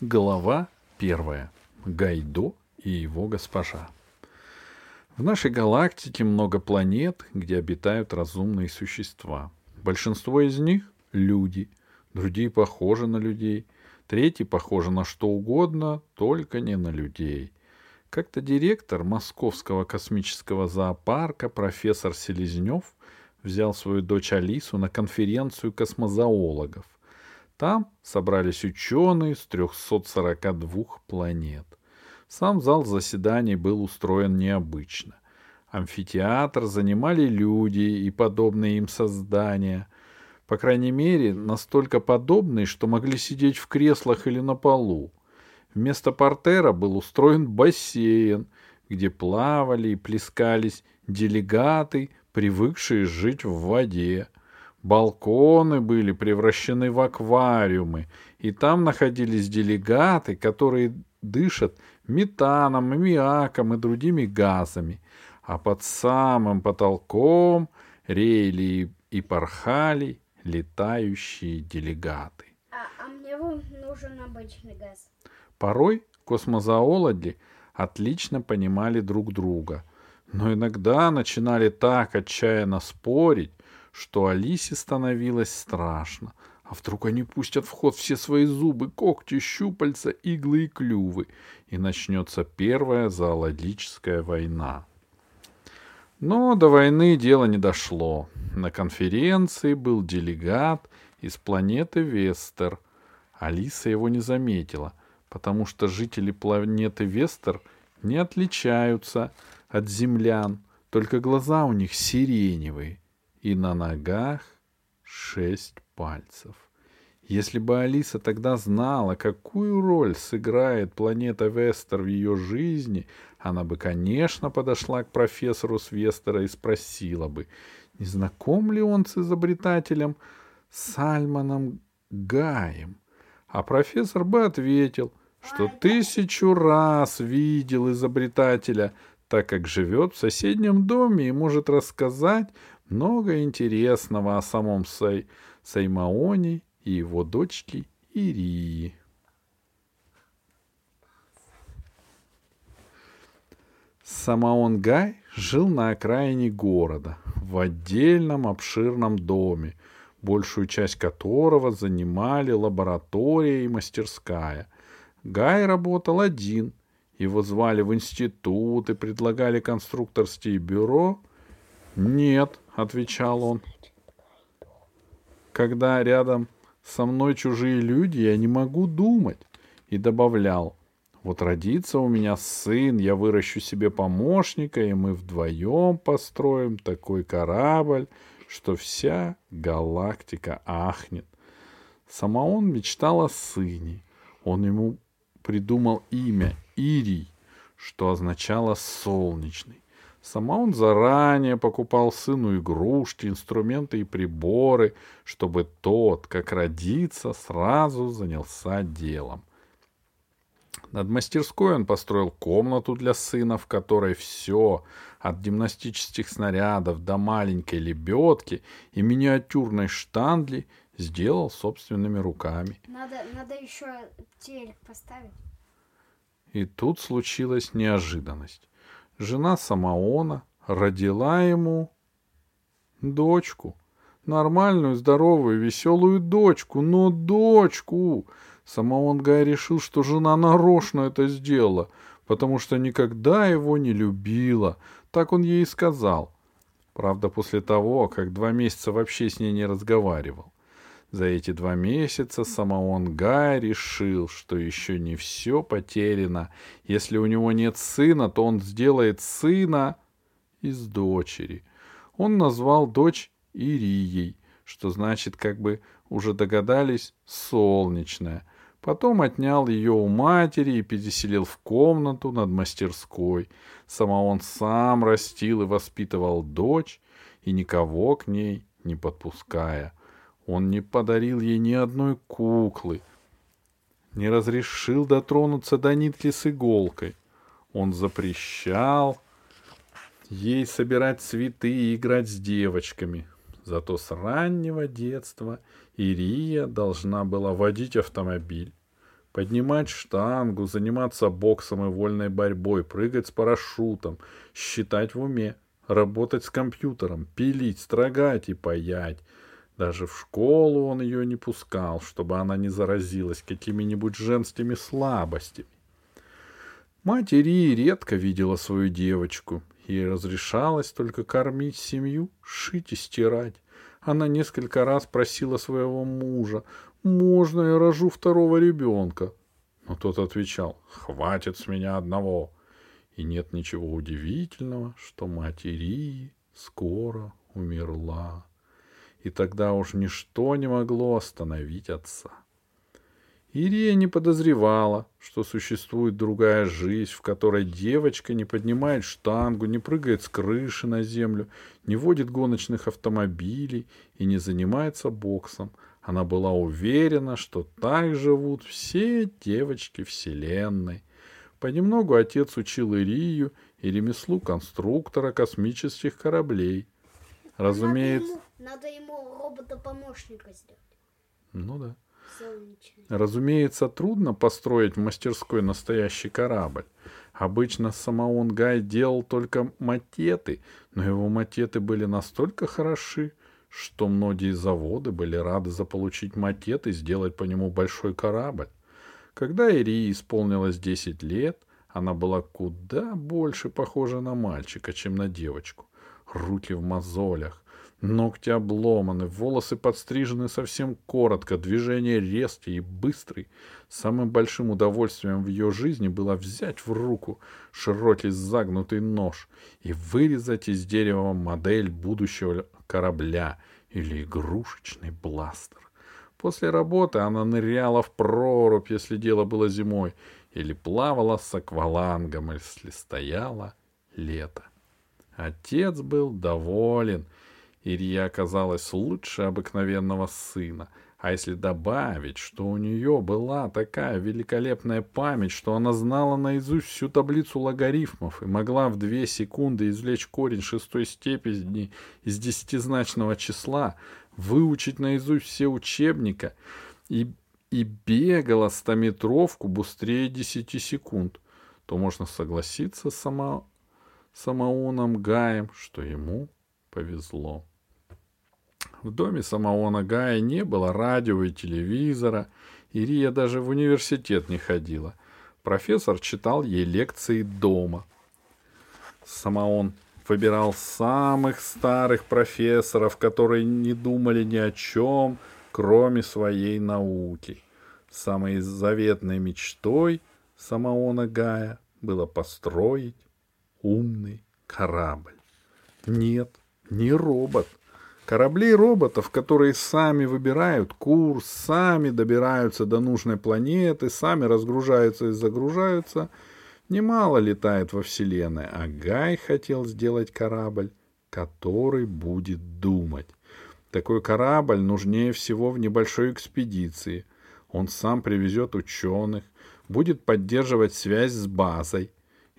Глава первая. Гайдо и его госпожа. В нашей галактике много планет, где обитают разумные существа. Большинство из них — люди, другие похожи на людей, третьи похожи на что угодно, только не на людей. Как-то директор Московского космического зоопарка профессор Селезнев взял свою дочь Алису на конференцию космозоологов. Там собрались ученые с 342 планет. Сам зал заседаний был устроен необычно. Амфитеатр занимали люди и подобные им создания. По крайней мере, настолько подобные, что могли сидеть в креслах или на полу. Вместо портера был устроен бассейн, где плавали и плескались делегаты, привыкшие жить в воде. Балконы были превращены в аквариумы, и там находились делегаты, которые дышат метаном, аммиаком и другими газами, а под самым потолком рейли и порхали летающие делегаты. А, а мне нужен обычный газ. Порой космозоологи отлично понимали друг друга, но иногда начинали так отчаянно спорить, что Алисе становилось страшно. А вдруг они пустят в ход все свои зубы, когти, щупальца, иглы и клювы, и начнется первая зоологическая война. Но до войны дело не дошло. На конференции был делегат из планеты Вестер. Алиса его не заметила, потому что жители планеты Вестер не отличаются от землян, только глаза у них сиреневые — и на ногах шесть пальцев. Если бы Алиса тогда знала, какую роль сыграет планета Вестер в ее жизни, она бы, конечно, подошла к профессору Свестера и спросила бы, не знаком ли он с изобретателем Сальманом Гаем. А профессор бы ответил, что тысячу раз видел изобретателя, так как живет в соседнем доме и может рассказать много интересного о самом Сай... Саймаоне и его дочке Ирии. Самаон Гай жил на окраине города, в отдельном обширном доме, большую часть которого занимали лаборатория и мастерская. Гай работал один, его звали в институт и предлагали конструкторские бюро. Нет, отвечал он. Когда рядом со мной чужие люди, я не могу думать. И добавлял, вот родится у меня сын, я выращу себе помощника, и мы вдвоем построим такой корабль, что вся галактика ахнет. Сама он мечтал о сыне. Он ему придумал имя Ирий, что означало «солнечный». Сама он заранее покупал сыну игрушки, инструменты и приборы, чтобы тот, как родится, сразу занялся делом. Над мастерской он построил комнату для сына, в которой все, от гимнастических снарядов до маленькой лебедки и миниатюрной штандли, сделал собственными руками. Надо, надо еще телек поставить. И тут случилась неожиданность жена Самаона родила ему дочку. Нормальную, здоровую, веселую дочку, но дочку! Самаон Гай решил, что жена нарочно это сделала, потому что никогда его не любила. Так он ей и сказал. Правда, после того, как два месяца вообще с ней не разговаривал. За эти два месяца Самаон Гай решил, что еще не все потеряно. Если у него нет сына, то он сделает сына из дочери. Он назвал дочь Ирией, что значит, как бы уже догадались, солнечная. Потом отнял ее у матери и переселил в комнату над мастерской. Сама он сам растил и воспитывал дочь, и никого к ней не подпуская. Он не подарил ей ни одной куклы, не разрешил дотронуться до нитки с иголкой. Он запрещал ей собирать цветы и играть с девочками. Зато с раннего детства Ирия должна была водить автомобиль, Поднимать штангу, заниматься боксом и вольной борьбой, прыгать с парашютом, считать в уме, работать с компьютером, пилить, строгать и паять. Даже в школу он ее не пускал, чтобы она не заразилась какими-нибудь женскими слабостями. Мать Ирии редко видела свою девочку. Ей разрешалось только кормить семью, шить и стирать. Она несколько раз просила своего мужа, можно я рожу второго ребенка? Но тот отвечал, хватит с меня одного. И нет ничего удивительного, что мать Ирии скоро умерла. И тогда уж ничто не могло остановить отца. Ирия не подозревала, что существует другая жизнь, в которой девочка не поднимает штангу, не прыгает с крыши на землю, не водит гоночных автомобилей и не занимается боксом, она была уверена, что так живут все девочки Вселенной. Понемногу отец учил Ирию и ремеслу конструктора космических кораблей. Разумеется... Надо ему, робота-помощника сделать. Ну да. Солнечный. Разумеется, трудно построить в мастерской настоящий корабль. Обычно Самоон Гай делал только матеты, но его матеты были настолько хороши, что многие заводы были рады заполучить макет и сделать по нему большой корабль. Когда Ирии исполнилось 10 лет, она была куда больше похожа на мальчика, чем на девочку. Руки в мозолях, ногти обломаны, волосы подстрижены совсем коротко, движения резкие и быстрые. Самым большим удовольствием в ее жизни было взять в руку широкий загнутый нож и вырезать из дерева модель будущего корабля или игрушечный бластер. После работы она ныряла в прорубь, если дело было зимой, или плавала с аквалангом, если стояло лето. Отец был доволен. Ирия оказалась лучше обыкновенного сына — а если добавить, что у нее была такая великолепная память, что она знала наизусть всю таблицу логарифмов и могла в две секунды извлечь корень шестой степени из десятизначного числа, выучить наизусть все учебника и, и бегала стометровку быстрее десяти секунд, то можно согласиться с само, Самоуном Гаем, что ему повезло. В доме самого Нагая не было радио и телевизора. Ирия даже в университет не ходила. Профессор читал ей лекции дома. Самоон выбирал самых старых профессоров, которые не думали ни о чем, кроме своей науки. Самой заветной мечтой Самоона Гая было построить умный корабль. Нет, не робот, Кораблей роботов, которые сами выбирают курс, сами добираются до нужной планеты, сами разгружаются и загружаются, немало летает во Вселенной, а Гай хотел сделать корабль, который будет думать. Такой корабль нужнее всего в небольшой экспедиции. Он сам привезет ученых, будет поддерживать связь с базой.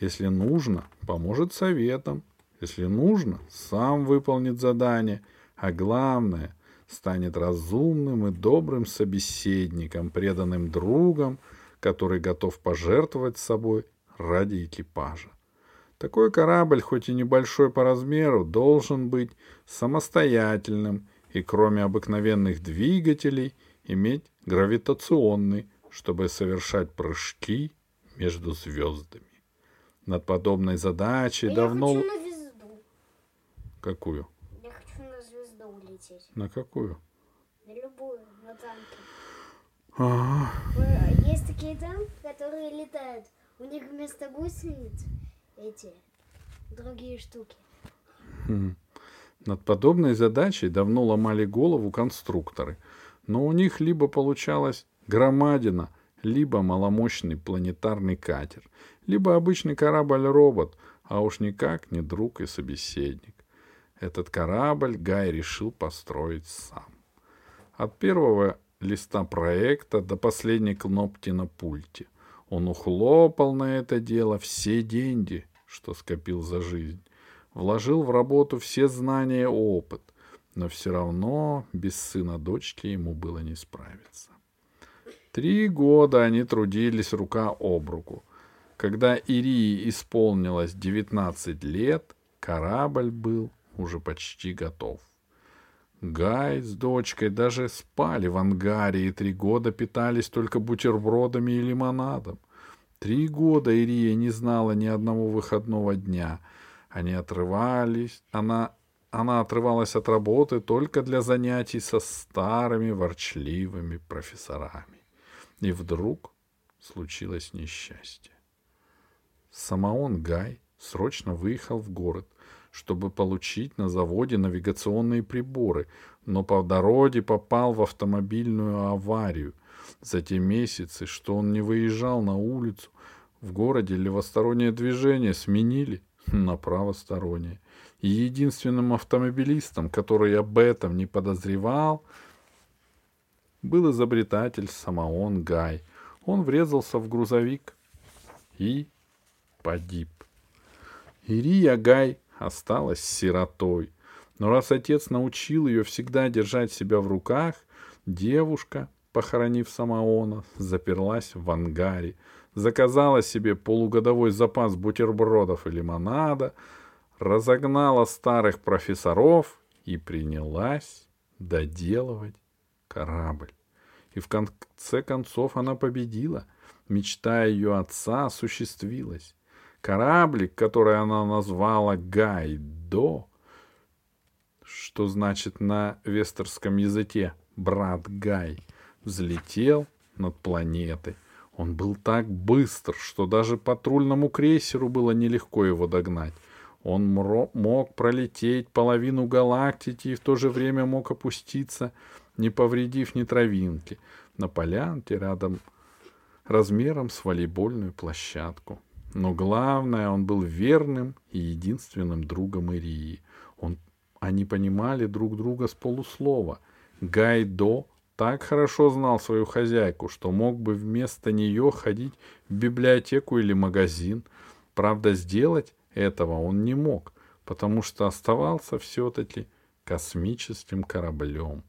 Если нужно, поможет советам. Если нужно, сам выполнит задание – а главное, станет разумным и добрым собеседником, преданным другом, который готов пожертвовать собой ради экипажа. Такой корабль, хоть и небольшой по размеру, должен быть самостоятельным и, кроме обыкновенных двигателей, иметь гравитационный, чтобы совершать прыжки между звездами. Над подобной задачей Я давно... хочу на звезду. Какую? Хочу на какую? На любую, на танке. Ага. Э, Есть такие танки, которые летают. У них вместо гусениц эти другие штуки. Хм. Над подобной задачей давно ломали голову конструкторы, но у них либо получалась громадина, либо маломощный планетарный катер, либо обычный корабль-робот, а уж никак не друг и собеседник. Этот корабль Гай решил построить сам. От первого листа проекта до последней кнопки на пульте. Он ухлопал на это дело все деньги, что скопил за жизнь. Вложил в работу все знания и опыт, но все равно без сына дочки ему было не справиться. Три года они трудились рука об руку. Когда Ирии исполнилось 19 лет, корабль был уже почти готов. Гай с дочкой даже спали в ангаре и три года питались только бутербродами и лимонадом. Три года Ирия не знала ни одного выходного дня. Они отрывались, она, она отрывалась от работы только для занятий со старыми ворчливыми профессорами. И вдруг случилось несчастье. Самоон Гай срочно выехал в город, чтобы получить на заводе навигационные приборы, но по дороге попал в автомобильную аварию. За те месяцы, что он не выезжал на улицу, в городе левостороннее движение сменили на правостороннее. И единственным автомобилистом, который об этом не подозревал, был изобретатель Самоон Гай. Он врезался в грузовик и погиб. Ирия Гай осталась сиротой. Но раз отец научил ее всегда держать себя в руках, девушка, похоронив Самоона, заперлась в ангаре, заказала себе полугодовой запас бутербродов и лимонада, разогнала старых профессоров и принялась доделывать корабль. И в конце концов она победила. Мечта ее отца осуществилась. Кораблик, который она назвала Гайдо, что значит на вестерском языке «брат Гай», взлетел над планетой. Он был так быстр, что даже патрульному крейсеру было нелегко его догнать. Он мог пролететь половину галактики и в то же время мог опуститься, не повредив ни травинки, на полянке рядом размером с волейбольную площадку. Но главное, он был верным и единственным другом Ирии. Он, они понимали друг друга с полуслова. Гайдо так хорошо знал свою хозяйку, что мог бы вместо нее ходить в библиотеку или магазин. Правда, сделать этого он не мог, потому что оставался все-таки космическим кораблем.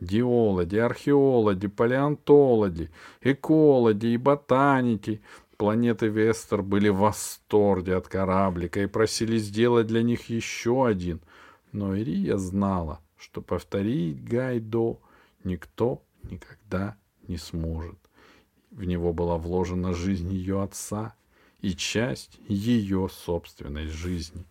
Диологи, археологи, палеонтологи, экологи и ботаники планеты Вестер были в восторге от кораблика и просили сделать для них еще один. Но Ирия знала, что повторить Гайдо никто никогда не сможет. В него была вложена жизнь ее отца и часть ее собственной жизни.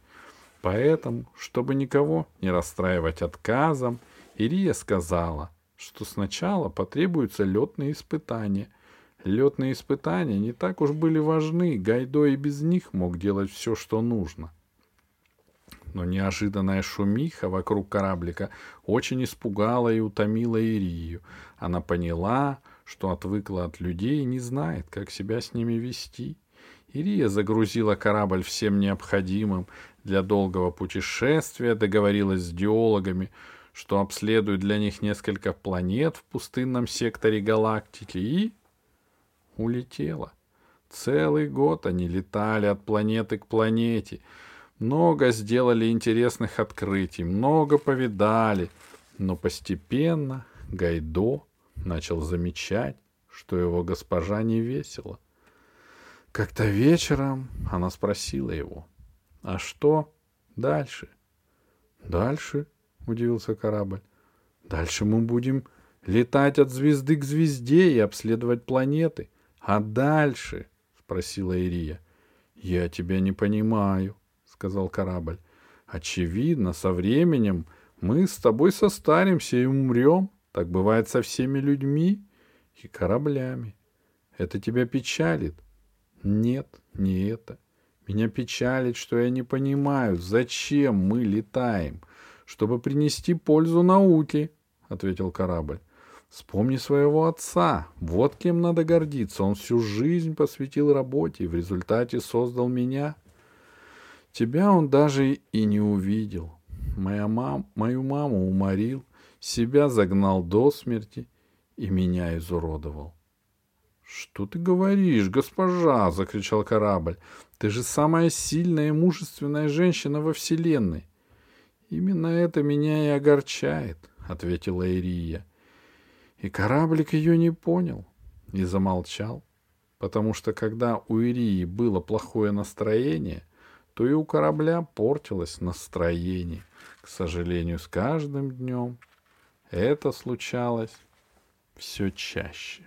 Поэтому, чтобы никого не расстраивать отказом, Ирия сказала, что сначала потребуются летные испытания — Летные испытания не так уж были важны, Гайдо и без них мог делать все, что нужно. Но неожиданная шумиха вокруг кораблика очень испугала и утомила Ирию. Она поняла, что отвыкла от людей и не знает, как себя с ними вести. Ирия загрузила корабль всем необходимым для долгого путешествия, договорилась с геологами, что обследуют для них несколько планет в пустынном секторе галактики и улетела. Целый год они летали от планеты к планете. Много сделали интересных открытий, много повидали. Но постепенно Гайдо начал замечать, что его госпожа не весела. Как-то вечером она спросила его, «А что дальше?» «Дальше?» — удивился корабль. «Дальше мы будем летать от звезды к звезде и обследовать планеты. А дальше? спросила Ирия. Я тебя не понимаю, сказал корабль. Очевидно, со временем мы с тобой состаримся и умрем. Так бывает со всеми людьми и кораблями. Это тебя печалит? Нет, не это. Меня печалит, что я не понимаю, зачем мы летаем. Чтобы принести пользу науке, ответил корабль. Вспомни своего отца. Вот кем надо гордиться. Он всю жизнь посвятил работе и в результате создал меня. Тебя он даже и не увидел. Моя мам, мою маму уморил, себя загнал до смерти и меня изуродовал. «Что ты говоришь, госпожа?» — закричал корабль. «Ты же самая сильная и мужественная женщина во Вселенной». «Именно это меня и огорчает», — ответила Ирия. И кораблик ее не понял. и замолчал, потому что когда у Ирии было плохое настроение, то и у корабля портилось настроение. К сожалению, с каждым днем это случалось все чаще.